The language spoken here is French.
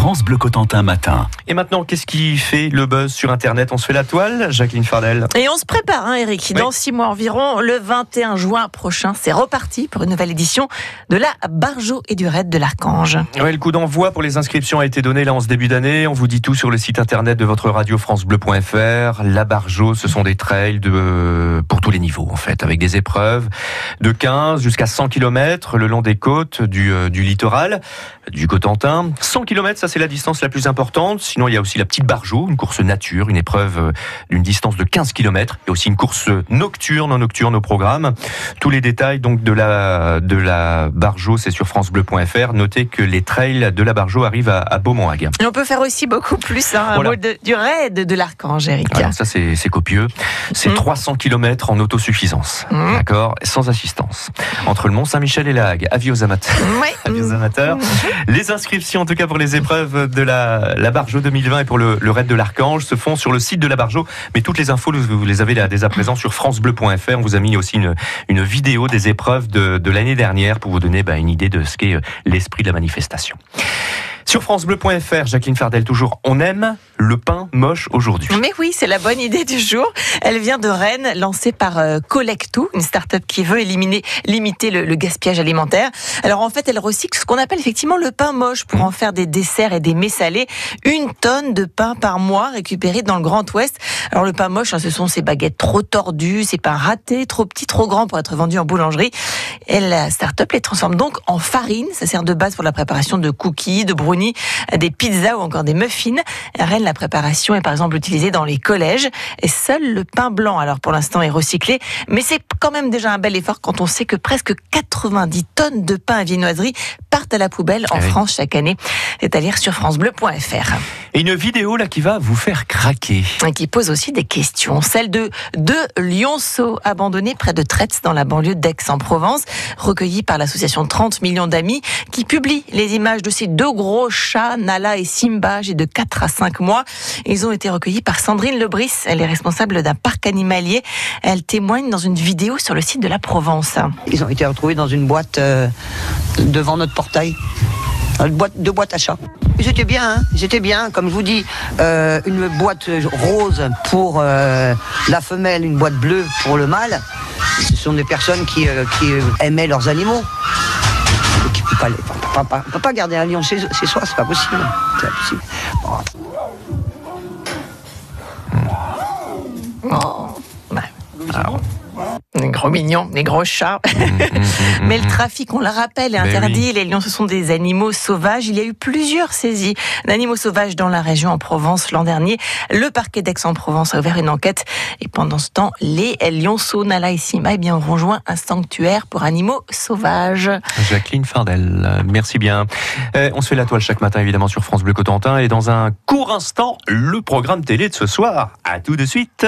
France Bleu Cotentin matin. Et maintenant, qu'est-ce qui fait le buzz sur Internet? On se fait la toile, Jacqueline Fardel Et on se prépare, hein, Eric. Dans six mois environ, le 21 juin prochain, c'est reparti pour une nouvelle édition de la Barjo et du Raid de l'Archange. Ouais, le coup d'envoi pour les inscriptions a été donné là en ce début d'année. On vous dit tout sur le site internet de votre radio francebleu.fr. La Barjo, ce sont des trails de, pour tous les niveaux, en fait, avec des épreuves de 15 jusqu'à 100 km le long des côtes du, euh, du littoral, du Cotentin. 100 km, ça c'est la distance la plus importante. Sinon, il y a aussi la petite Barjo, une course nature, une épreuve euh, d'une distance de 15 km. Il y a aussi une course nocturne, en nocturne au programme. Tous les détails donc de la, de la Barjo, c'est sur francebleu.fr. Notez que les trails de la Barjo arrivent à, à Beaumont-Hague. Et on peut faire aussi beaucoup plus, hein, Voilà. de- du raid de l'Archange, Eric. Alors ça c'est copieux. C'est Mm. 300 km en autosuffisance, Mm. d'accord, sans assistance. Entre le Mont Saint-Michel et la Hague. Avis aux amateurs. Ouais. Avis aux amateurs. Les inscriptions, en tout cas pour les épreuves de la, la Barjo 2020 et pour le, le raid de l'Archange, se font sur le site de la Barjo. Mais toutes les infos, vous les avez là, dès à présent sur francebleu.fr. On vous a mis aussi une, vidéo des épreuves de, de l'année dernière pour vous donner bah, une idée de ce qu'est euh, l'esprit de la manifestation. Sur francebleu.fr, Jacqueline Fardel, toujours, on aime le pain moche aujourd'hui. Mais oui, c'est la bonne idée du jour. Elle vient de Rennes, lancée par euh, Collectou, une start-up qui veut éliminer, limiter le, le gaspillage alimentaire. Alors en fait, elle recycle ce qu'on appelle effectivement le pain moche pour en faire des desserts et des mets salés. Une tonne de pain par mois récupéré dans le Grand Ouest. Alors le pain moche, hein, ce sont ces baguettes trop tordues, ces pains ratés, trop petits, trop grands pour être vendus en boulangerie. Et la start-up les transforme donc en farine. Ça sert de base pour la préparation de cookies, de brownies, des pizzas ou encore des muffins. Rennes, la préparation est par exemple utilisée dans les collèges. Et seul le pain blanc, alors pour l'instant, est recyclé. Mais c'est quand même déjà un bel effort quand on sait que presque 90 tonnes de pain à viennoiserie partent à la poubelle en Ah oui. France chaque année. C'est à lire sur francebleu.fr. Et une vidéo là qui va vous faire craquer. Et qui pose aussi des questions. Celle de deux lionceaux abandonnés près de Traite dans la banlieue d'Aix-en-Provence, recueillis par l'association 30 millions d'amis qui publie les images de ces deux gros chats, Nala et Simba, âgés de 4 à 5 mois. Ils ont été recueillis par Sandrine Lebris. Elle est responsable d'un parc animalier. Elle témoigne dans une vidéo sur le site de la Provence. Ils ont été retrouvés dans une boîte euh, devant notre portail. Une boîte, deux boîtes à chats. Étaient bien, hein étaient bien. Comme je vous dis, euh, une boîte rose pour euh, la femelle, une boîte bleue pour le mâle. Ce sont des personnes qui, euh, qui aimaient leurs animaux. Et qui ne peut, pas on on peut garder un lion chez, chez soi, c'est pas possible. C'est pas possible. Bon, Oh. Ouais. Des gros mignons, des gros chats. Mais le trafic, on le rappelle, est Ben interdit. Les lions, ce sont des animaux sauvages. Il y a eu plusieurs saisies d'animaux sauvages dans la région en Provence l'an dernier. Le parquet d'Aix-en-Provence a ouvert une enquête. Et pendant ce temps, les lionceaux Nala et Sima eh bien, ont rejoint un sanctuaire pour animaux sauvages. Jacqueline Fardel, merci bien. Euh, on se fait la toile chaque matin évidemment sur France Bleu Cotentin et dans un court instant, le programme télé de ce soir. À tout de suite.